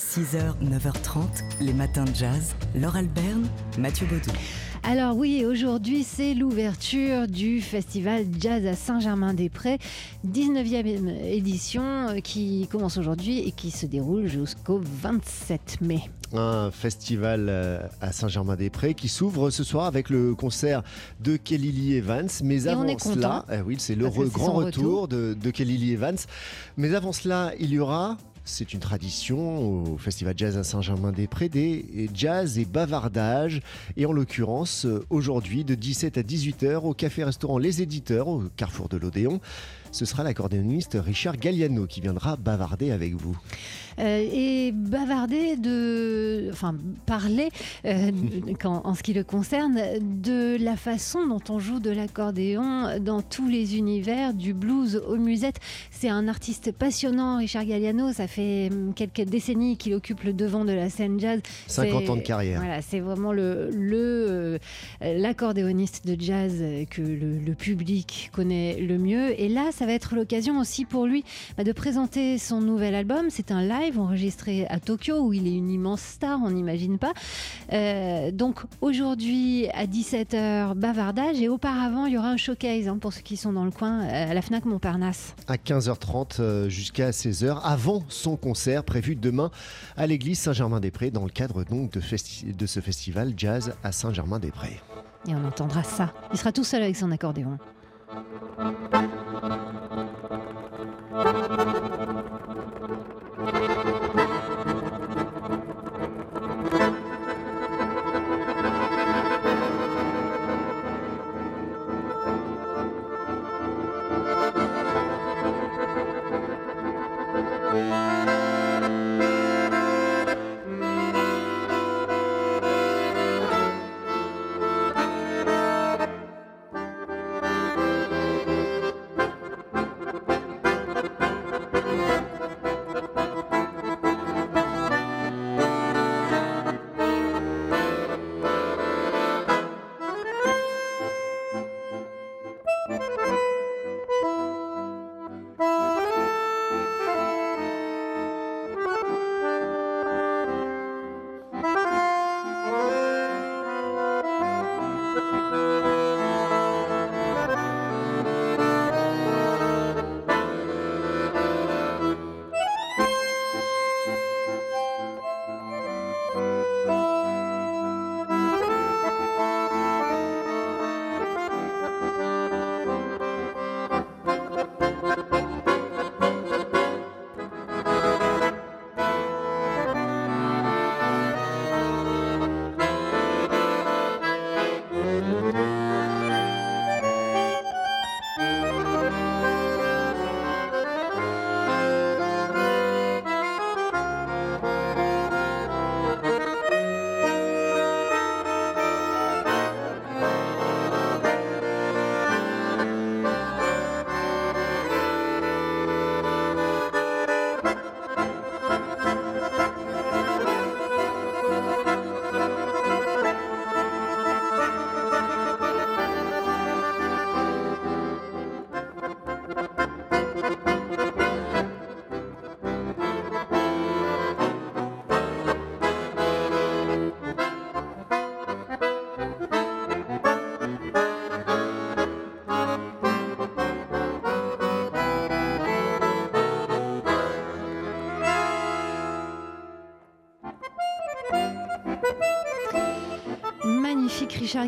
6h, 9h30, les matins de jazz. Laure Alberne, Mathieu Baudou. Alors oui, aujourd'hui c'est l'ouverture du festival Jazz à Saint-Germain-des-Prés, 19e édition euh, qui commence aujourd'hui et qui se déroule jusqu'au 27 mai. Un festival euh, à Saint-Germain-des-Prés qui s'ouvre ce soir avec le concert de Kelly Lee Evans. Mais Et on avant cela, eh oui, c'est le re- grand retour de, de Kelly Lee Evans. Mais avant cela, il y aura. C'est une tradition au Festival Jazz à Saint-Germain-des-Prés, des jazz et bavardages. Et en l'occurrence, euh, aujourd'hui, de 17 à 18h, au café-restaurant Les Éditeurs, au carrefour de l'Odéon, ce sera l'accordéoniste Richard Galliano qui viendra bavarder avec vous. Euh, et bavarder de, enfin parler euh, quand- en ce qui le concerne de la façon dont on joue de l'accordéon dans tous les univers, du blues au musette. C'est un artiste passionnant, Richard Galliano. Ça fait hum, quelques décennies qu'il occupe le devant de la scène jazz. 50 C'est- ans de carrière. Voilà, c'est vraiment le le, euh, l'accordéoniste de jazz euh, que le, le public connaît le mieux. Et là, ça va être l'occasion aussi pour lui bah, de présenter son nouvel album. C'est un live enregistré à Tokyo où il est une immense star, on n'imagine pas. Euh, donc aujourd'hui à 17h, bavardage et auparavant il y aura un showcase hein, pour ceux qui sont dans le coin euh, à la Fnac Montparnasse. à 15h30 euh, jusqu'à 16h avant son concert prévu demain à l'église Saint-Germain-des-Prés dans le cadre donc de, festi- de ce festival jazz à Saint-Germain-des-Prés. Et on entendra ça. Il sera tout seul avec son accordéon. Thank you.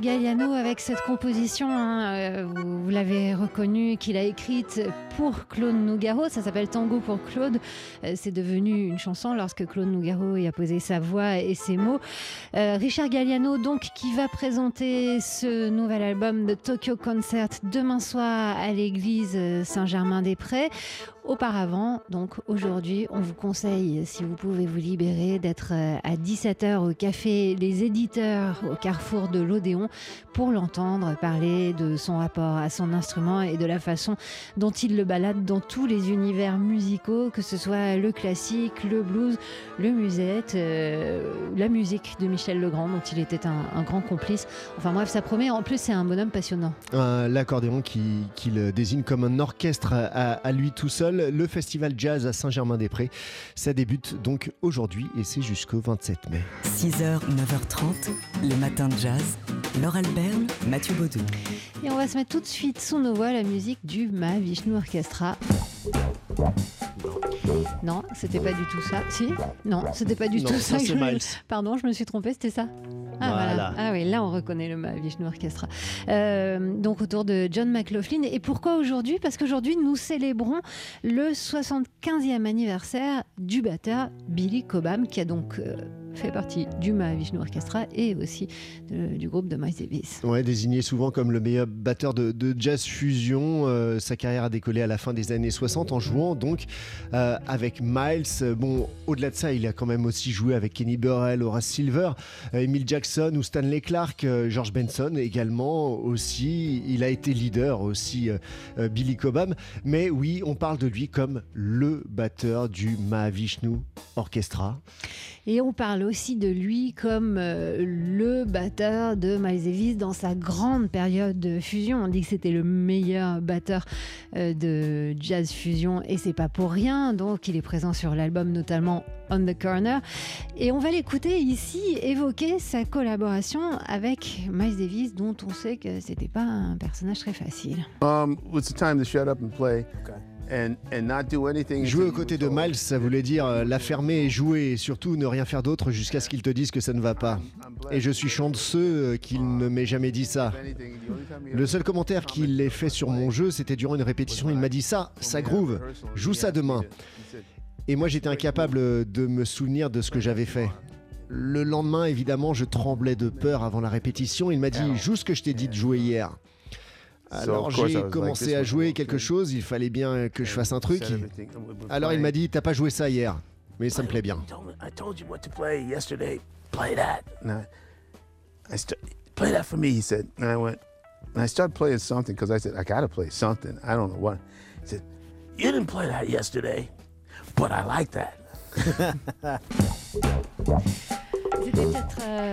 Galliano avec cette composition, hein, euh, vous, vous l'avez reconnu, qu'il a écrite pour Claude Nougaro. Ça s'appelle Tango pour Claude. Euh, c'est devenu une chanson lorsque Claude Nougaro y a posé sa voix et ses mots. Euh, Richard Galliano, donc, qui va présenter ce nouvel album de Tokyo Concert demain soir à l'église Saint-Germain-des-Prés. Auparavant, donc aujourd'hui, on vous conseille, si vous pouvez vous libérer, d'être euh, à 17h au café Les Éditeurs au carrefour de l'Odéon pour l'entendre parler de son rapport à son instrument et de la façon dont il le balade dans tous les univers musicaux, que ce soit le classique, le blues, le musette, euh, la musique de Michel Legrand, dont il était un, grand complice. Enfin bref, ça promet. En plus, c'est un bonhomme passionnant. L'accordéon qui, qui le désigne comme un orchestre à lui tout seul. Festival, le festival jazz à Saint-Germain-des-Prés. Ça débute donc aujourd'hui et c'est jusqu'au 27 mai. 6h, 9h30, les matins de jazz. Laure Alberne, Mathieu Baudou. Et on va se mettre tout de suite sous nos voix la musique du Mahavishnu Orchestra. Non, c'était pas du tout ça. Si? Non, c'était pas du Non, tout ça, ça. que c'est je- Miles. Pardon, je me suis trompée, c'était ça? Ah, voilà. Voilà. ah oui, là on reconnaît le Mahavishnu Orchestra. Euh, donc autour de John McLaughlin. Et pourquoi aujourd'hui? Parce qu'aujourd'hui nous célébrons le 75e anniversaire du batteur Billy Cobham, qui a donc euh, fait partie du Mahavishnu Orchestra et aussi de- du groupe de Miles Davis. Ouais, désigné souvent comme le meilleur batteur de, de jazz fusion. Euh, sa carrière a décollé à la fin des années 60 en jouant donc euh, avec Miles. Euh, Bon, au-delà de ça, il a quand même aussi joué avec Kenny Burrell, Horace Silver, euh, Emil Jackson ou Stanley Clark, euh, George Benson également aussi. Il a été leader aussi, euh, euh, Billy Cobham. Mais oui, on parle de lui comme le batteur du Mahavishnu Orchestra. Et on parle aussi de lui comme euh, le batteur de Miles Davis dans sa grande période de fusion. On dit que c'était le meilleur batteur euh, de jazz fusion et c'est pas pour rien. Donc il est présent sur l'album notamment On the Corner. Et on va l'écouter ici évoquer sa collaboration avec Miles Davis dont on sait que c'était pas un personnage très facile. Um, it's the time to shut up and play, and Jouer aux côtés de. Miles, ça voulait dire euh, la fermer et jouer, et surtout ne rien faire d'autre jusqu'à ce qu'il te dise que ça ne va pas. Et je suis chanceux euh, qu'il ne m'ait jamais dit ça. Le seul commentaire qu'il ait fait sur mon jeu, c'était durant une répétition. Il m'a dit ça, ça groove, joue ça demain. Et moi, j'étais incapable de me souvenir de ce que j'avais fait. Le lendemain, évidemment, je tremblais de peur avant la répétition. Il m'a dit Joue ce que je t'ai dit de jouer hier. Alors j'ai commencé à jouer quelque chose, il fallait bien que je fasse un truc. Alors il m'a dit T'as pas joué ça hier, mais ça me plaît bien. I told me- I told you what to play yesterday? Play that. And I, I st- play that for me. He said. And I went. And I started playing something because I said I gotta play something. I don't know what. He said, "You didn't play that yesterday, but I like that." C'était peut-être euh,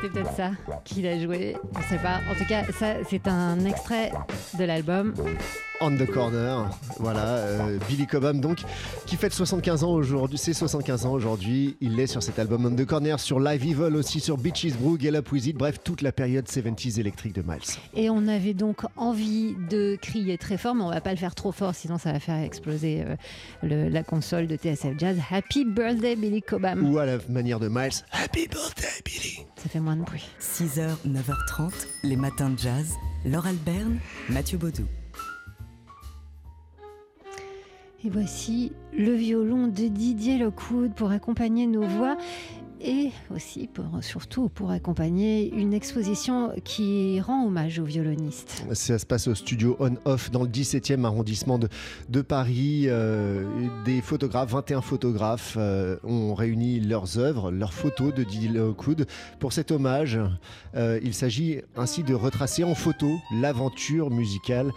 c'était peut-être ça qu'il a joué, on sait pas. En tout cas, ça c'est un extrait de l'album. On the Corner, voilà, euh, Billy Cobham donc, qui fête 75 ans aujourd'hui, c'est 75 ans aujourd'hui, il est sur cet album On the Corner, sur Live Evil aussi, sur Beaches Brew, Get Up With It, bref, toute la période 70s électrique de Miles. Et on avait donc envie de crier très fort, mais on va pas le faire trop fort, sinon ça va faire exploser euh, le- la console de TSF Jazz. Happy birthday Billy Cobham. Ou à la manière de Miles, Happy Birthday Billy Ça fait moins de bruit. 6h, 9h30, les matins de jazz. Laure Alberne, Mathieu Baudou. Et voici le violon de Didier Lockwood pour accompagner nos voix et aussi surtout pour accompagner une exposition qui rend hommage aux violonistes. Ça se passe au studio On-Off dans le 17e arrondissement de, Paris. Euh, des photographes, 21 photographes, euh, ont réuni leurs œuvres, leurs photos de Didier Lockwood pour cet hommage. Euh, il s'agit ainsi de retracer en photo l'aventure musicale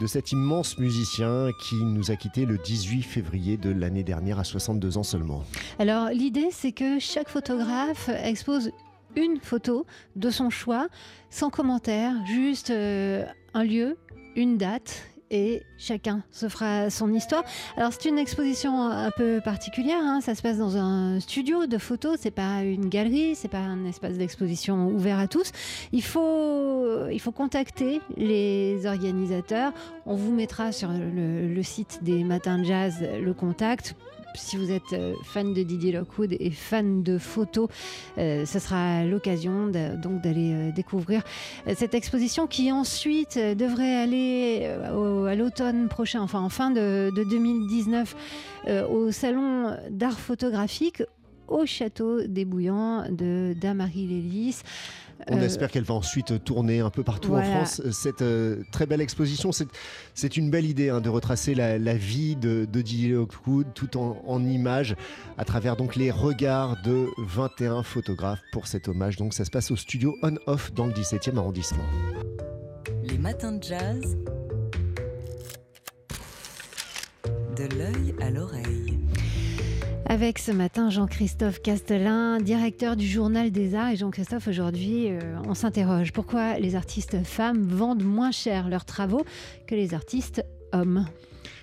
de cet immense musicien qui nous a quittés le 18 février de l'année dernière à 62 ans seulement. Alors l'idée c'est que chaque photographe expose une photo de son choix, sans commentaire, juste euh, un lieu, une date. Et chacun se fera son histoire. Alors c'est une exposition un peu particulière. hein. Ça se passe dans un studio de photos. C'est pas une galerie. C'est pas un espace d'exposition ouvert à tous. Il faut, il faut contacter les organisateurs. On vous mettra sur le, le site des Matins de Jazz le contact si vous êtes euh, fan de Didier Lockwood et fan de photos, euh, ce sera l'occasion donc d'aller euh, découvrir cette exposition qui ensuite devrait aller à l'automne prochain, enfin en fin de, de 2019, euh, au salon d'art photographique au château des Bouillants de Damary Lélis. On Euh, espère qu'elle va ensuite tourner un peu partout voilà. en France. Cette euh, très belle exposition, c'est- une belle idée hein, de retracer la, la vie de, de Didier Lockwood tout en, en images à travers donc les regards de 21 photographes pour cet hommage. Donc ça se passe au studio On-Off dans le 17e arrondissement. Les matins de jazz. De l'œil à l'oreille. Avec ce matin Jean-Christophe Castelin, directeur du Journal des Arts. Et Jean-Christophe, aujourd'hui, euh, on s'interroge pourquoi les artistes femmes vendent moins cher leurs travaux que les artistes hommes?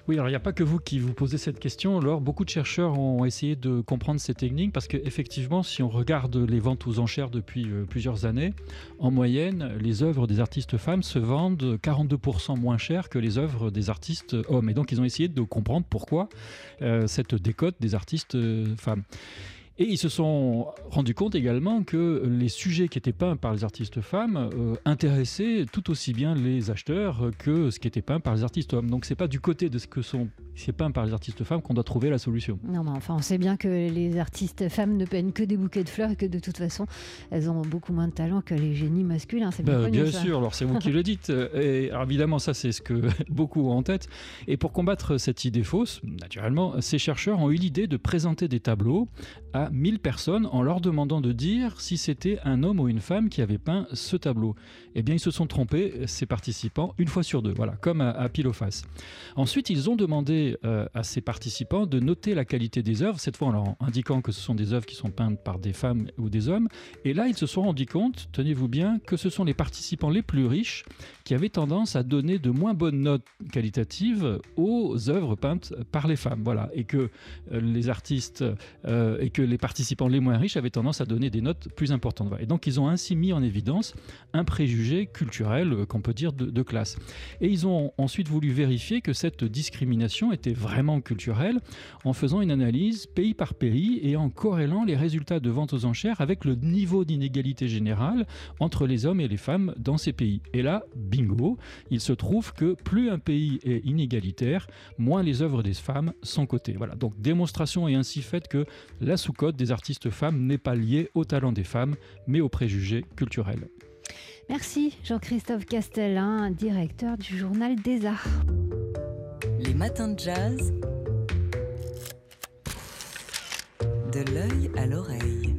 Oui, alors il n'y a pas que vous qui vous posez cette question. Alors, beaucoup de chercheurs ont essayé de comprendre ces techniques parce qu'effectivement, si on regarde les ventes aux enchères depuis euh, plusieurs années, en moyenne, les œuvres des artistes femmes se vendent 42% moins cher que les œuvres des artistes hommes. Et donc, ils ont essayé de comprendre pourquoi euh, cette décote des artistes euh, femmes. Et ils se sont rendus compte également que les sujets qui étaient peints par les artistes femmes euh, intéressaient tout aussi bien les acheteurs que ce qui était peint par les artistes hommes. Donc c'est pas du côté de ce que sont c'est peint par les artistes femmes qu'on doit trouver la solution. Non, mais enfin, on sait bien que les artistes femmes ne peignent que des bouquets de fleurs et que de toute façon, elles ont beaucoup moins de talent que les génies masculins. Bien, Bah, bien sûr, alors c'est vous qui le dites. Et alors, évidemment, ça c'est ce que beaucoup ont en tête. Et pour combattre cette idée fausse, naturellement, ces chercheurs ont eu l'idée de présenter des tableaux à 1000 personnes en leur demandant de dire si c'était un homme ou une femme qui avait peint ce tableau. Eh bien, ils se sont trompés, ces participants, une fois sur deux, voilà, comme à, à. Ensuite, ils ont demandé euh, à ces participants de noter la qualité des œuvres, cette fois en leur indiquant que ce sont des œuvres qui sont peintes par des femmes ou des hommes. Et là, ils se sont rendus compte, tenez-vous bien, que ce sont les participants les plus riches qui avaient tendance à donner de moins bonnes notes qualitatives aux œuvres peintes par les femmes. Voilà. Et que euh, les artistes euh, et que les participants les moins riches avaient tendance à donner des notes plus importantes. Et donc, ils ont ainsi mis en évidence un préjugé culturel, euh, qu'on peut dire, de, classe. Et ils ont ensuite voulu vérifier que cette discrimination était vraiment culturelle en faisant une analyse pays par pays et en corrélant les résultats de vente aux enchères avec le niveau d'inégalité générale entre les hommes et les femmes dans ces pays. Et là, bingo, il se trouve que plus un pays est inégalitaire, moins les œuvres des femmes sont cotées. Voilà, donc démonstration est ainsi faite que la des artistes femmes n'est pas liée au talent des femmes, mais aux préjugés culturels. Merci Jean-Christophe Castellin, directeur du journal des Arts. Les matins de jazz. De l'œil à l'oreille.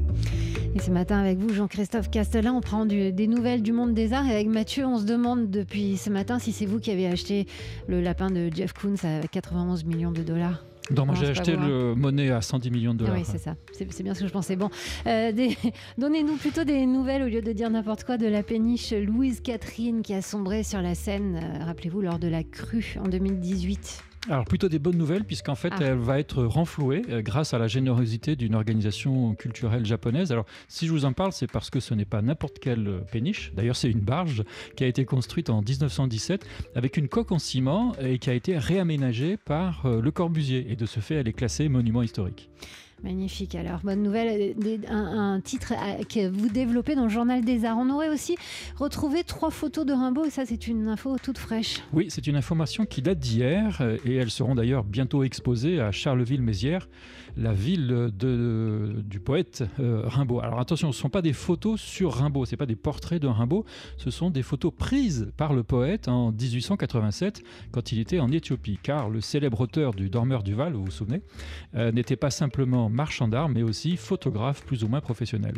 Et ce matin avec vous, Jean-Christophe Castellin, on prend du- des nouvelles du monde des arts. Et avec Mathieu, on se demande depuis ce matin si c'est vous qui avez acheté le lapin de Jeff Koons à 91 millions de dollars. Donc moi Non, j'ai acheté hein. le monnaie à 110 millions de dollars. oui, c'est ça. C'est bien ce que je pensais. Bon, euh, des- donnez-nous plutôt des nouvelles au lieu de dire n'importe quoi de la péniche Louise Catherine qui a sombré sur la Seine, euh, rappelez-vous, lors de la crue en 2018. Alors plutôt des bonnes nouvelles puisqu'en fait Ah. elle va être renflouée euh, grâce à la générosité d'une organisation culturelle japonaise. Alors si je vous en parle c'est parce que ce n'est pas n'importe quelle euh, péniche. D'ailleurs c'est une barge qui a été construite en 1917 avec une coque en ciment et qui a été réaménagée par euh, Le Corbusier et de ce fait elle est classée monument historique. Magnifique. Alors, bonne nouvelle, euh, un, titre euh, que vous développez dans le Journal des Arts. On aurait aussi retrouvé trois photos de Rimbaud et ça, c'est une info toute fraîche. Oui, c'est une information qui date d'hier euh, et elles seront d'ailleurs bientôt exposées à Charleville-Mézières, la ville du poète Rimbaud. Alors attention, ce ne sont pas des photos sur Rimbaud, ce pas des portraits de Rimbaud, ce sont des photos prises par le poète en 1887 quand il était en Éthiopie, car le célèbre auteur du Dormeur du Val, vous vous souvenez, n'était pas simplement marchand d'art, mais aussi photographe plus ou moins professionnel.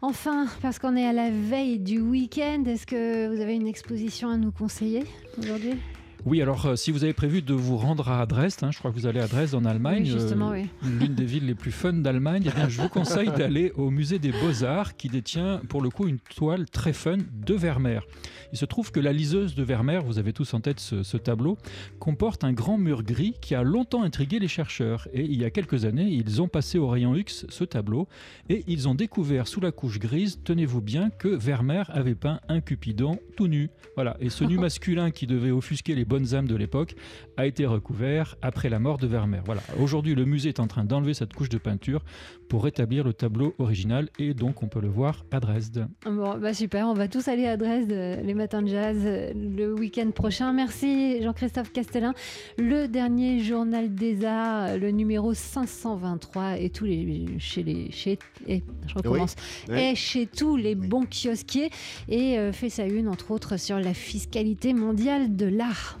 Enfin, parce qu'on est à la veille du week-end, est-ce que vous avez une exposition à nous conseiller aujourd'hui? Oui, alors euh, si vous avez prévu de vous rendre à Dresde, hein, je crois que vous allez à Dresde en Allemagne, Oui, justement, euh, oui. l'une des villes les plus fun d'Allemagne, eh bien, je vous conseille d'aller au musée des Beaux-Arts qui détient pour le coup une toile très fun de Vermeer. Il se trouve que la liseuse de Vermeer, vous avez tous en tête ce, ce tableau, comporte un grand mur gris qui a longtemps intrigué les chercheurs. Et il y a quelques années, ils ont passé au rayon X ce tableau et ils ont découvert sous la couche grise, tenez-vous bien, que Vermeer avait peint un Cupidon tout nu. Voilà. Et ce nu masculin qui devait offusquer les bonnes âmes de l'époque a été recouvert après la mort de Vermeer. Voilà. Aujourd'hui, le musée est en train d'enlever cette couche de peinture pour rétablir le tableau original et donc on peut le voir à Dresde. Bon, bah super, on va tous aller à Dresde, euh, les matins de jazz, euh, le week-end prochain. Merci Jean-Christophe Castellin. Le dernier journal des arts, euh, le numéro 523, et tous les chez les chez et je recommence, Oui. et chez tous les Oui. bons kiosquiers et euh, fait sa une entre autres sur la fiscalité mondiale de l'art.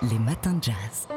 Les matins de jazz.